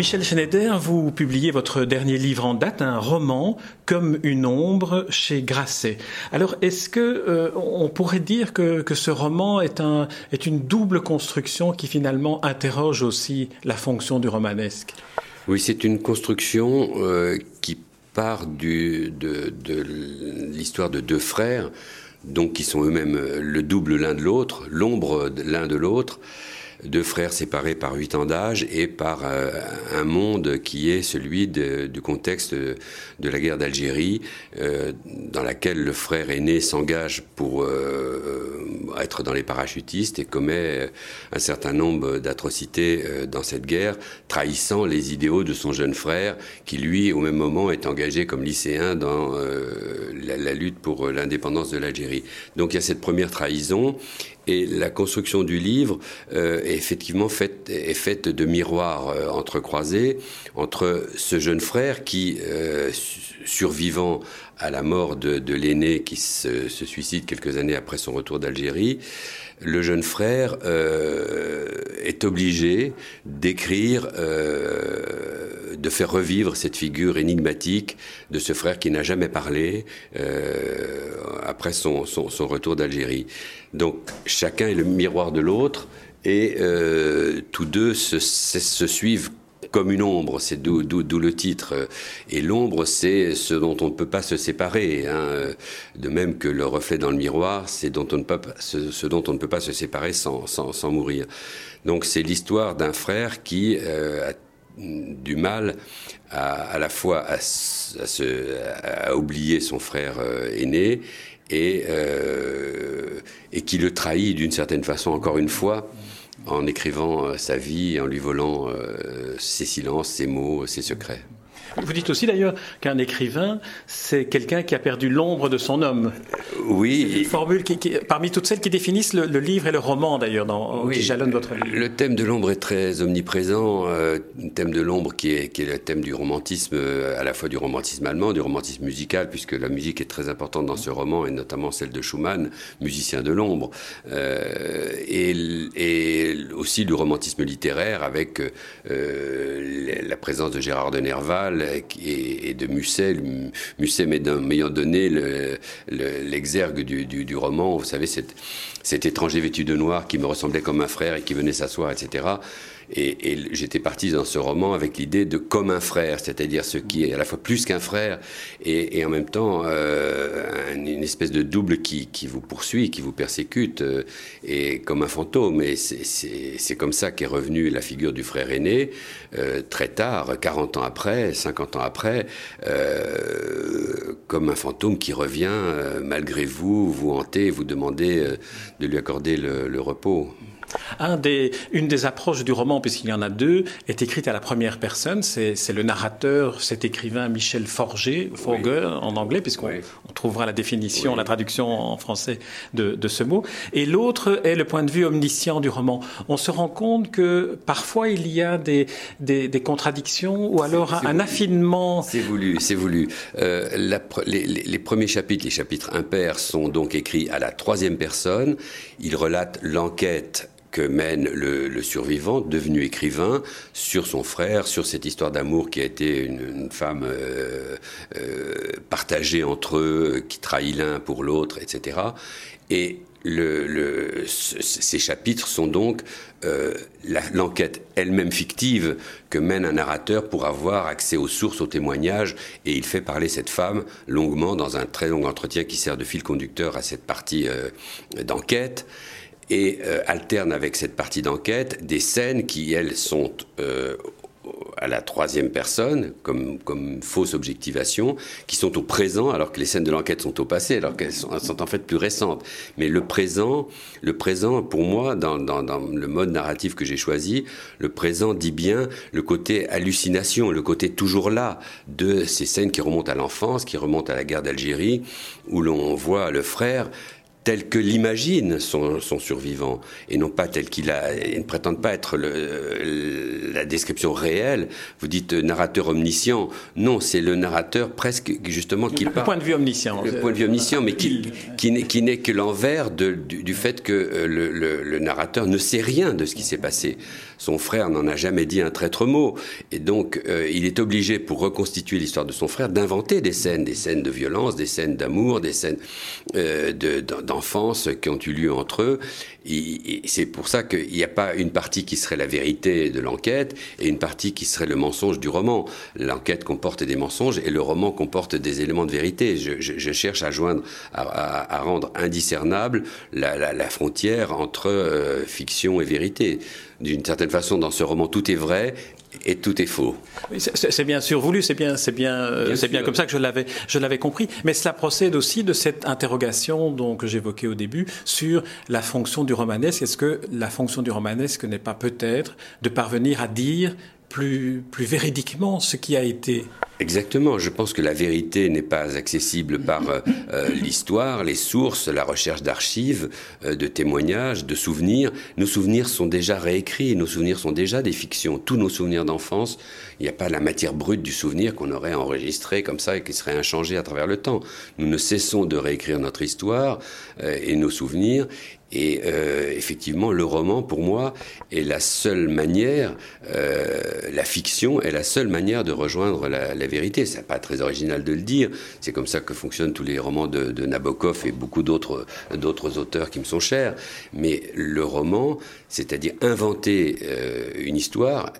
Michel Schneider, vous publiez votre dernier livre en date, un roman comme une ombre chez Grasset. Alors, est-ce que euh, on pourrait dire que, ce roman est, un, est une double construction qui finalement interroge aussi la fonction du romanesque? Oui, c'est une construction euh, qui part de, de l'histoire de deux frères, donc qui sont eux-mêmes le double l'un de l'autre, l'ombre l'un de l'autre deux frères séparés par huit ans d'âge et par euh, un monde qui est celui du contexte de la guerre d'Algérie, euh, dans laquelle le frère aîné s'engage pour euh, être dans les parachutistes et commet un certain nombre d'atrocités dans cette guerre, trahissant les idéaux de son jeune frère, qui lui, au même moment, est engagé comme lycéen dans la, la lutte pour l'indépendance de l'Algérie. Donc il y a cette première trahison et la construction du livre euh, est effectivement faite, de miroirs euh, entrecroisés entre ce jeune frère qui, euh, survivant à la mort de, l'aîné qui se, suicide quelques années après son retour d'Algérie, le jeune frère est obligé d'écrire, de faire revivre cette figure énigmatique de ce frère qui n'a jamais parlé après son, son retour d'Algérie. Donc chacun est le miroir de l'autre et euh, tous deux se, suivent comme une ombre, c'est d'où le titre. Et l'ombre, c'est ce dont on ne peut pas se séparer. Hein. De même que le reflet dans le miroir, c'est ce, dont on ne peut pas se séparer sans, mourir. Donc c'est l'histoire d'un frère qui euh, a du mal à, la fois à, oublier son frère euh, aîné euh, et qui le trahit d'une certaine façon, encore une fois, en écrivant euh, sa vie, en lui volant euh, ses silences, ses mots, ses secrets. Vous dites aussi d'ailleurs qu'un écrivain, c'est quelqu'un qui a perdu l'ombre de son homme. Oui. Une formule qui, parmi toutes celles qui définissent le, livre et le roman d'ailleurs, dans, qui jalonnent votre livre. Le thème de l'ombre est très omniprésent. Euh, le thème de l'ombre qui est, qui est le thème du romantisme, euh, à la fois du romantisme allemand, du romantisme musical, puisque la musique est très importante dans ce roman, et notamment celle de Schumann, musicien de l'ombre, euh, et, et, aussi du romantisme littéraire avec euh, la présence de Gérard de Nerval et, de Musset. Musset m'ayant donné l'exergue du, roman, vous savez, cet, cet étranger vêtu de noir qui me ressemblait comme un frère et qui venait s'asseoir, etc. Et, j'étais parti dans ce roman avec l'idée de comme un frère, c'est-à-dire ce qui est à la fois plus qu'un frère et, en même temps euh, une espèce de double qui, vous poursuit, qui vous persécute, euh, et comme un fantôme. Et c'est comme ça qu'est revenue la figure du frère aîné, euh, très tard, 40 ans après, 50 ans après, comme un fantôme qui revient malgré vous, vous hantez, vous demandez de lui accorder le repos une des approches du roman, puisqu'il y en a deux, est écrite à la première personne. C'est le narrateur, cet écrivain Michel Forger, Forger en anglais, puisqu'on trouvera la définition, la traduction en français de, ce mot. Et l'autre est le point de vue omniscient du roman. On se rend compte que parfois il y a des, contradictions ou alors un, affinement. C'est voulu, c'est voulu. Euh, les, les, premiers chapitres, les chapitres impairs, sont donc écrits à la troisième personne. Ils relatent l'enquête que mène le, survivant, devenu écrivain, sur son frère, sur cette histoire d'amour qui a été une, femme euh, euh, partagée entre eux, qui trahit l'un pour l'autre, etc. Et ces chapitres sont donc euh, l'enquête elle-même fictive que mène un narrateur pour avoir accès aux sources, aux témoignages, et il fait parler cette femme longuement dans un très long entretien qui sert de fil conducteur à cette partie d'enquête et euh, alterne avec cette partie d'enquête des scènes qui, elles, sont euh, à la troisième personne, comme, comme fausse objectivation, qui sont au présent, alors que les scènes de l'enquête sont au passé, alors qu'elles sont, en fait plus récentes. Mais le présent, le présent, pour moi, dans, dans, dans le mode narratif que j'ai choisi, le présent dit bien le côté hallucination, le côté toujours là de ces scènes qui remontent à l'enfance, qui remontent à la guerre d'Algérie, où l'on voit le frère tel que l'imagine son, survivant, et non pas tel qu'il a. Il ne prétendent pas être le, la description réelle. Vous dites narrateur omniscient. Non, c'est le narrateur presque justement qui Le point de vue omniscient. Le point de vue omniscient, mais qui, qui n'est que l'envers du, du, fait que euh, le, le, narrateur ne sait rien de ce qui s'est passé. Son frère n'en a jamais dit un traître mot, et donc euh, il est obligé, pour reconstituer l'histoire de son frère, d'inventer des scènes, des scènes de violence, des scènes d'amour, des scènes euh, de, d'enfance qui ont eu lieu entre eux. C'est pour ça qu'il n'y a pas une partie qui serait la vérité de l'enquête et une partie qui serait le mensonge du roman. L'enquête comporte des mensonges et le roman comporte des éléments de vérité. Je, cherche à joindre, à, rendre indiscernable la, frontière entre euh, fiction et vérité. D'une certaine façon, dans ce roman, tout est vrai et tout est faux. C'est bien sûr voulu, c'est bien, c'est bien, euh, c'est bien comme ça que je l'avais, je l'avais compris. Mais cela procède aussi de cette interrogation dont que j'évoquais au début sur la fonction du romanesque. Est-ce que la fonction du romanesque n'est pas peut-être de parvenir à dire plus, plus véridiquement ce qui a été Exactement. Je pense que la vérité n'est pas accessible par euh, euh, l'histoire, les sources, la recherche d'archives, euh, de témoignages, de souvenirs. Nos souvenirs sont déjà réécrits, nos souvenirs sont déjà des fictions. Tous nos souvenirs d'enfance, il n'y a pas la matière brute du souvenir qu'on aurait enregistré comme ça et qui serait inchangé à travers le temps. Nous ne cessons de réécrire notre histoire et nos souvenirs et effectivement, le roman, pour moi, est la seule manière, la fiction est la seule manière de rejoindre la, la vérité. C'est pas très original de le dire. C'est comme ça que fonctionnent tous les romans de, Nabokov et beaucoup d'autres d'autres auteurs qui me sont chers. Mais le roman, c'est-à-dire inventer euh, une histoire,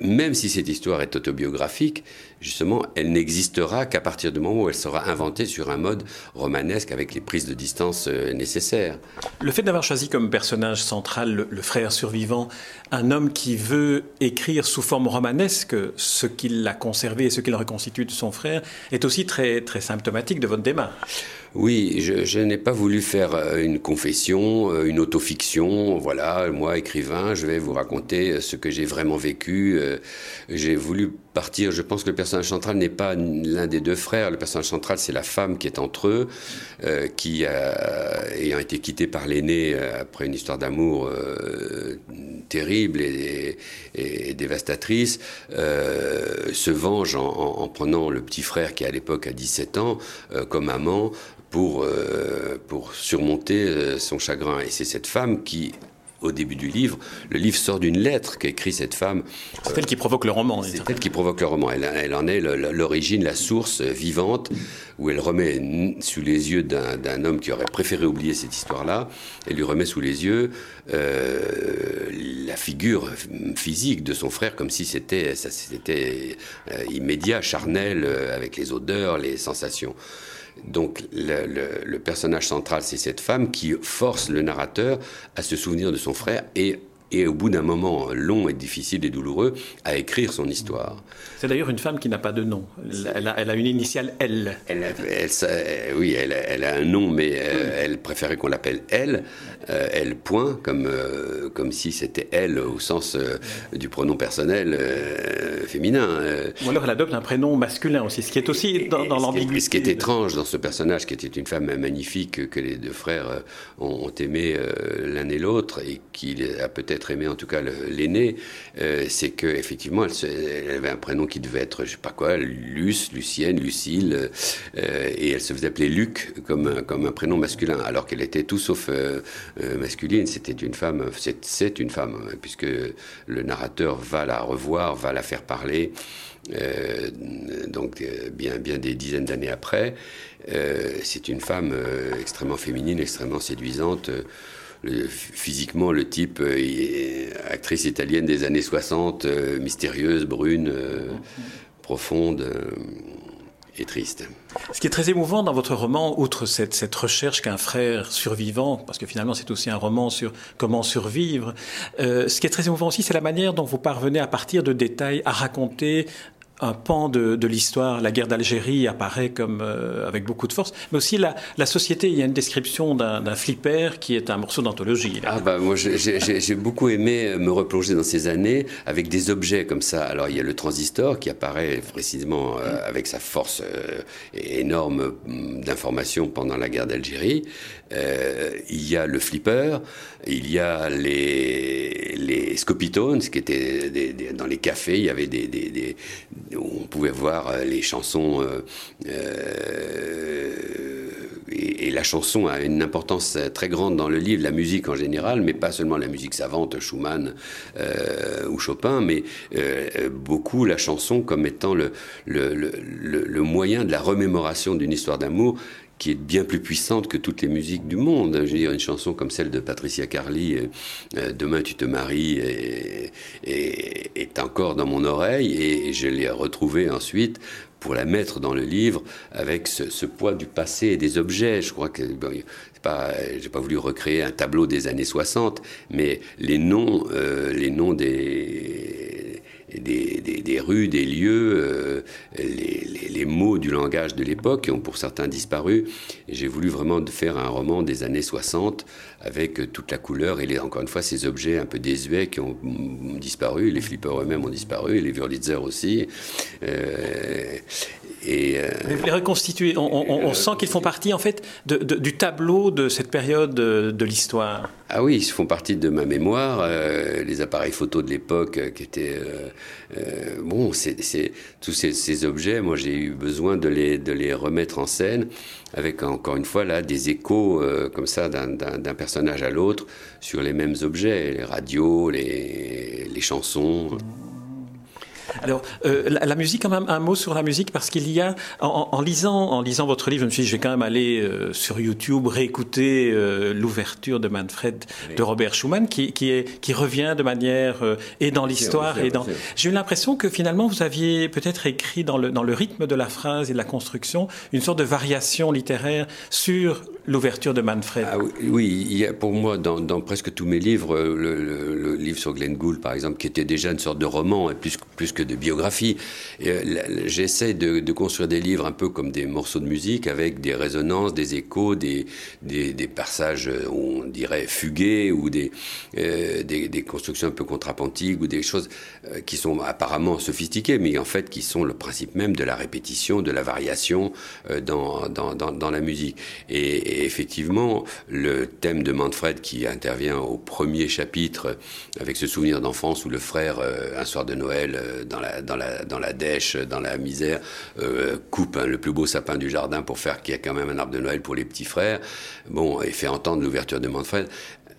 même si cette histoire est autobiographique, justement, elle n'existera qu'à partir du moment où elle sera inventée sur un mode romanesque avec les prises de distance euh, nécessaires. Le fait d'avoir choisi comme personnage central le, frère survivant un homme qui veut écrire sous forme romanesque ce qu'il a conservé et ce qu'il reconstitue de son frère est aussi très, très symptomatique de votre démarche. Oui, je, n'ai pas voulu faire euh, une confession, euh, une autofiction. Voilà, moi, écrivain, je vais vous raconter euh, ce que j'ai vraiment vécu. J'ai voulu partir. Je pense que le personnage central n'est pas l'un des deux frères. Le personnage central, c'est la femme qui est entre eux, qui, ayant été quittée par l'aîné après une histoire d'amour terrible et, dévastatrice, se venge en, en, prenant le petit frère qui à l'époque a 17 ans comme amant pour, euh, pour surmonter euh, son chagrin. Et c'est cette femme qui, au début du livre, le livre sort d'une lettre qu'écrit cette femme. C'est elle qui provoque le roman. C'est elle qui provoque le roman. Elle, elle en est l'origine, la source vivante, où elle remet sous les yeux d'un homme qui aurait préféré oublier cette histoire-là, elle lui remet sous les yeux euh, la figure physique de son frère, comme si c'était c'était immédiat, charnel, avec les odeurs, les sensations. Donc le, personnage central, c'est cette femme qui force le narrateur à se souvenir de son frère et et au bout d'un moment long et difficile et douloureux, à écrire son histoire. C'est d'ailleurs une femme qui n'a pas de nom. Elle a, une initiale L. Elle, oui, elle, a un nom, mais euh, elle préférait qu'on l'appelle Elle, euh, Elle point, comme, euh, comme si c'était elle au sens du pronom personnel féminin. Ou alors elle adopte un prénom masculin aussi, ce qui est aussi dans, dans l'ambiguïté. Ce qui est étrange dans ce personnage, qui était une femme magnifique que les deux frères ont, ont aimé l'un et l'autre et qui a peut-être aimé, en tout cas l'aîné, euh, c'est que effectivement, elle, avait un prénom qui devait être, je sais pas quoi, Luce, Lucienne, Lucille, euh, et elle se faisait appeler Luc comme un, comme un prénom masculin, alors qu'elle était tout sauf euh, masculine. C'était une femme, c'est une femme, puisque le narrateur va la revoir, va la faire parler. donc bien, bien des dizaines d'années après, c'est une femme extrêmement féminine, extrêmement séduisante physiquement, le type, euh, actrice italienne des années 60, euh, mystérieuse, brune, euh, profonde et triste. Ce qui est très émouvant dans votre roman, outre cette, cette recherche qu'un frère survivant, parce que finalement c'est aussi un roman sur comment survivre, ce qui est très émouvant aussi, c'est la manière dont vous parvenez à partir de détails à raconter un pan de, l'histoire. La guerre d'Algérie apparaît comme euh, avec beaucoup de force, mais aussi la, la société. Il y a une description d'un flipper qui est un morceau d'anthologie. Ah bah moi j'ai beaucoup aimé me replonger dans ces années avec des objets comme ça. Alors il y a le transistor qui apparaît précisément euh, avec sa force euh, énorme mm, d'information pendant la guerre d'Algérie. il y a le flipper, il y a les, les scopitones, qui étaient dans les cafés, il y avait des, des on pouvait voir euh, les chansons. Euh, euh, et, la chanson a une importance très grande dans le livre, la musique en général, mais pas seulement la musique savante, Schumann ou Chopin, mais beaucoup la chanson comme étant le, moyen de la remémoration d'une histoire d'amour qui est bien plus puissante que toutes les musiques du monde. Je veux dire, une chanson comme celle de Patricia Carly, euh, euh, Demain tu te maries, est, encore dans mon oreille et je l'ai retrouvée ensuite pour la mettre dans le livre avec ce, poids du passé et des objets. Je crois que pas, j'ai pas voulu recréer un tableau des années 60, mais les noms, euh, les noms des des, rues, des lieux, euh, les, mots du langage de l'époque qui ont pour certains disparu. J'ai voulu vraiment faire un roman des années 60 avec toute la couleur et encore une fois ces objets un peu désuets qui ont disparu. Les flippers eux-mêmes ont disparu, les Wurlitzer aussi. Euh, et euh, les reconstituer, on, sent qu'ils font partie en fait du tableau de cette période de, l'histoire. Ah oui, ils font partie de ma mémoire. Euh, les appareils photos de l'époque euh, qui étaient bon, c'est tous ces, objets. Moi, j'ai eu besoin de les de les remettre en scène avec encore une fois là des échos comme ça d'un personnage à l'autre sur les mêmes objets, les radios, les, les chansons. Alors, euh, la, musique, quand même, un mot sur la musique, parce qu'il y a, en, lisant, en lisant votre livre, je me suis dit, je vais quand même aller euh, sur YouTube réécouter euh, l'ouverture de Manfred de Robert Schumann, qui, qui, est, qui revient de manière et dans l'histoire et dans. J'ai eu l'impression que finalement, vous aviez peut-être écrit dans le, dans le rythme de la phrase et de la construction une sorte de variation littéraire sur l'ouverture de Manfred. Ah oui, il y a pour moi, dans, presque tous mes livres, le, livre sur Glenn Gould, par exemple, qui était déjà une sorte de roman, plus, plus que de biographie. Euh, j'essaie de, construire des livres un peu comme des morceaux de musique avec des résonances, des échos, des, des, passages, euh, on dirait, fugués ou euh, des, des, constructions un peu contrapuntiques ou des choses qui sont apparemment sophistiquées, mais en fait qui sont le principe même de la répétition, de la variation dans, dans, dans, la musique. Et, effectivement, le thème de Manfred qui intervient au premier chapitre avec ce souvenir d'enfance où le frère, un soir de Noël, dans la, dans la, dans la dèche, dans la misère, euh, coupe hein, le plus beau sapin du jardin pour faire qu'il y ait quand même un arbre de Noël pour les petits frères. Bon, et fait entendre l'ouverture de Manfred.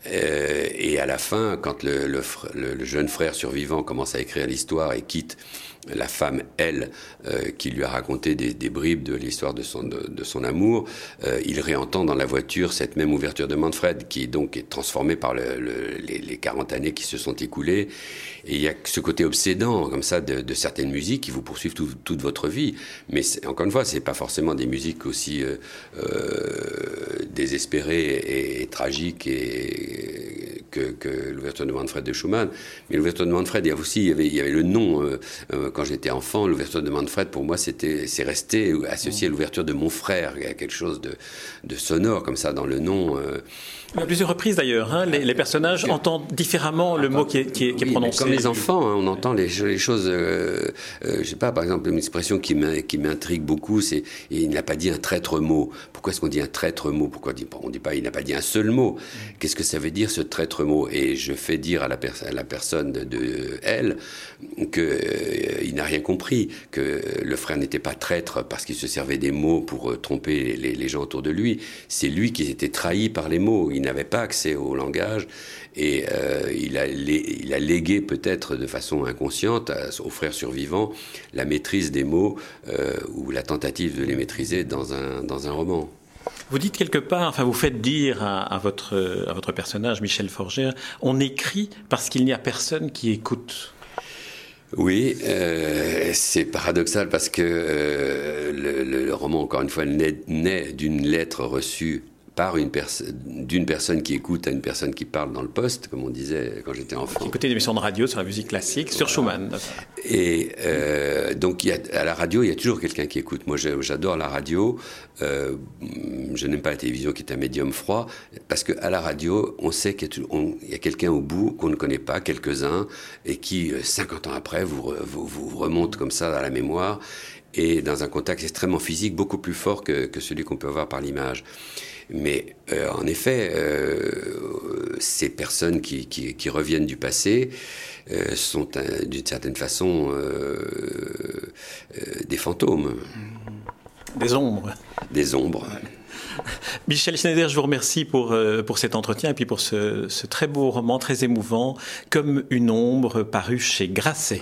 Euh, et à la fin, quand le, jeune frère survivant commence à écrire l'histoire et quitte la femme, elle, euh, qui lui a raconté des, bribes de l'histoire de son, amour, euh, il réentend dans la voiture cette même ouverture de Manfred, qui donc est transformée par le, les, les, 40 années qui se sont écoulées. Et il y a ce côté obsédant, comme ça, de, certaines musiques qui vous poursuivent toute votre vie. Mais encore une fois, c'est pas forcément des musiques aussi euh, désespérées et, tragiques que, l'ouverture de Manfred de Schumann. Mais l'ouverture de Manfred, il y avait aussi, il y avait le nom. Quand j'étais enfant, l'ouverture de Manfred, pour moi, c'était, c'est resté associé à l'ouverture de mon frère. Il y a quelque chose de, de sonore comme ça dans le nom. Euh, à plusieurs reprises d'ailleurs, hein, les, personnages entendent différemment le mot qui est, qui est, prononcé. Comme les enfants, hein, on entend les, les choses. Euh, euh, je sais pas, par exemple, une expression qui m'intrigue beaucoup, c'est il n'a pas dit un traître mot. Pourquoi est-ce qu'on dit un traître mot? Pourquoi on dit pas il n'a pas dit un seul mot? Qu'est-ce que ça veut dire ce traître mot? Et je fais dire à la, la personne de, elle que euh, il n'a rien compris, que le frère n'était pas traître parce qu'il se servait des mots pour euh, tromper les, gens autour de lui. C'est lui qui était trahi par les mots n'avait pas accès au langage et euh, il, a il, légué peut-être de façon inconsciente aux frères survivants la maîtrise des mots euh, ou la tentative de les maîtriser dans un, dans un roman. Vous dites quelque part, enfin vous faites dire à, votre, à votre personnage, Michel Forger, on écrit parce qu'il n'y a personne qui écoute. Oui, euh, c'est paradoxal parce que le, le, roman, encore une fois, naît d'une lettre reçue par une d'une personne qui écoute à une personne qui parle dans le poste, comme on disait quand j'étais enfant. Écoutait des émissions de radio sur la musique classique, sur Schumann. Et euh, donc, à la radio, il y a toujours quelqu'un qui écoute. Moi, j'adore la radio. Euh, je n'aime pas la télévision, qui est un médium froid, parce qu'à la radio, on sait qu'il y a, quelqu'un au bout qu'on ne connaît pas, quelques-uns, et qui, 50 ans après, vous, vous, vous remonte comme ça dans la mémoire, et dans un contact extrêmement physique, beaucoup plus fort que, que celui qu'on peut avoir par l'image. Mais euh, en effet, euh, ces personnes qui, qui, reviennent du passé euh, sont d'une certaine façon des fantômes. Des ombres. Des ombres. Michel Schneider, je vous remercie pour, pour cet entretien et puis pour ce, ce très beau roman, très émouvant, comme une ombre paru chez Grasset.